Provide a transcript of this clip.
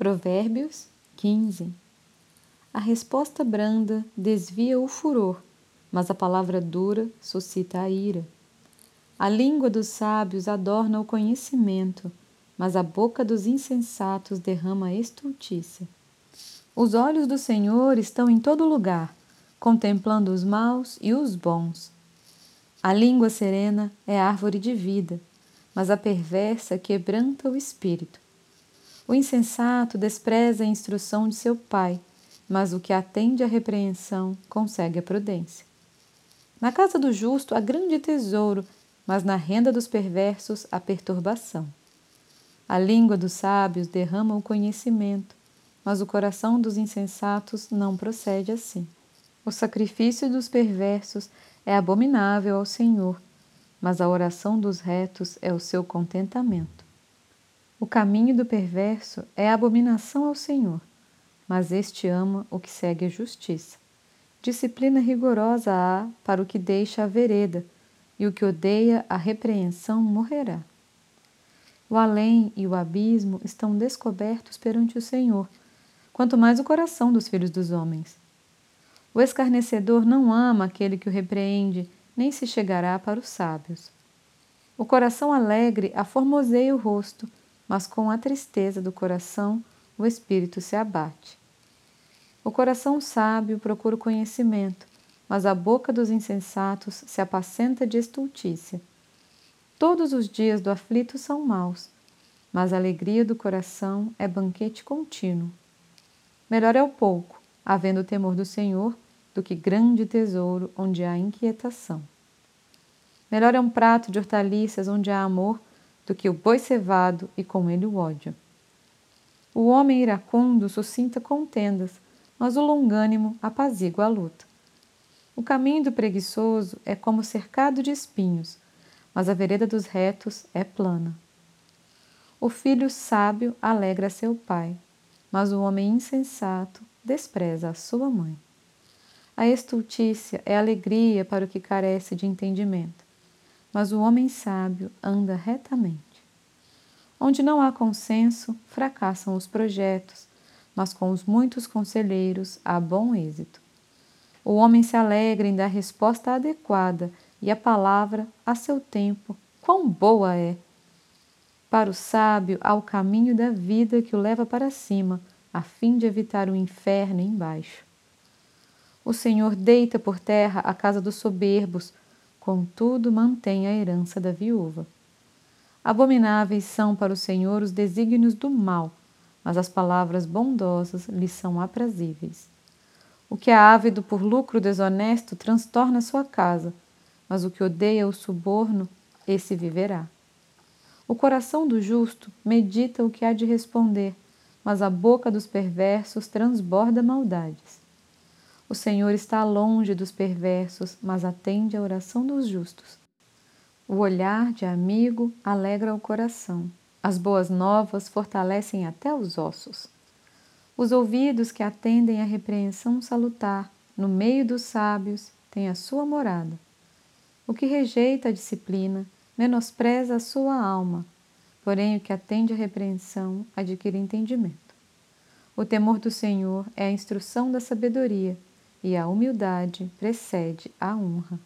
Provérbios 15 A resposta branda desvia o furor, mas a palavra dura suscita a ira. A língua dos sábios adorna o conhecimento, mas a boca dos insensatos derrama estultícia. Os olhos do Senhor estão em todo lugar, contemplando os maus e os bons. A língua serena é árvore de vida, mas a perversa quebranta o espírito. O insensato despreza a instrução de seu pai, mas o que atende à repreensão consegue a prudência. Na casa do justo há grande tesouro, mas na renda dos perversos há perturbação. A língua dos sábios derrama o conhecimento, mas o coração dos insensatos não procede assim. O sacrifício dos perversos é abominável ao Senhor, mas a oração dos retos é o seu contentamento. O caminho do perverso é abominação ao Senhor, mas este ama o que segue a justiça. Disciplina rigorosa há para o que deixa a vereda, e o que odeia a repreensão morrerá. O além e o abismo estão descobertos perante o Senhor, quanto mais o coração dos filhos dos homens. O escarnecedor não ama aquele que o repreende, nem se chegará para os sábios. O coração alegre aformoseia o rosto, mas com a tristeza do coração o espírito se abate. O coração sábio procura o conhecimento, mas a boca dos insensatos se apacenta de estultícia. Todos os dias do aflito são maus, mas a alegria do coração é banquete contínuo. Melhor é o pouco, havendo o temor do Senhor, do que grande tesouro onde há inquietação. Melhor é um prato de hortaliças onde há amor do que o boi cevado e com ele o ódio. O homem iracundo suscita contendas, mas o longânimo apazigua a luta. O caminho do preguiçoso é como cercado de espinhos, mas a vereda dos retos é plana. O filho sábio alegra seu pai, mas o homem insensato despreza a sua mãe. A estultícia é alegria para o que carece de entendimento, mas o homem sábio anda retamente. Onde não há consenso, fracassam os projetos, mas com os muitos conselheiros há bom êxito. O homem se alegra em dar resposta adequada e a palavra, a seu tempo, quão boa é! Para o sábio há o caminho da vida que o leva para cima, a fim de evitar o inferno embaixo. O Senhor deita por terra a casa dos soberbos, contudo mantém a herança da viúva. Abomináveis são para o Senhor os desígnios do mal, mas as palavras bondosas lhe são aprazíveis. O que é ávido por lucro desonesto transtorna sua casa, mas o que odeia o suborno, esse viverá. O coração do justo medita o que há de responder, mas a boca dos perversos transborda maldades. O Senhor está longe dos perversos, mas atende à oração dos justos. O olhar de amigo alegra o coração. As boas novas fortalecem até os ossos. Os ouvidos que atendem à repreensão salutar, no meio dos sábios, têm a sua morada. O que rejeita a disciplina, menospreza a sua alma, porém o que atende à repreensão adquire entendimento. O temor do Senhor é a instrução da sabedoria, e a humildade precede a honra.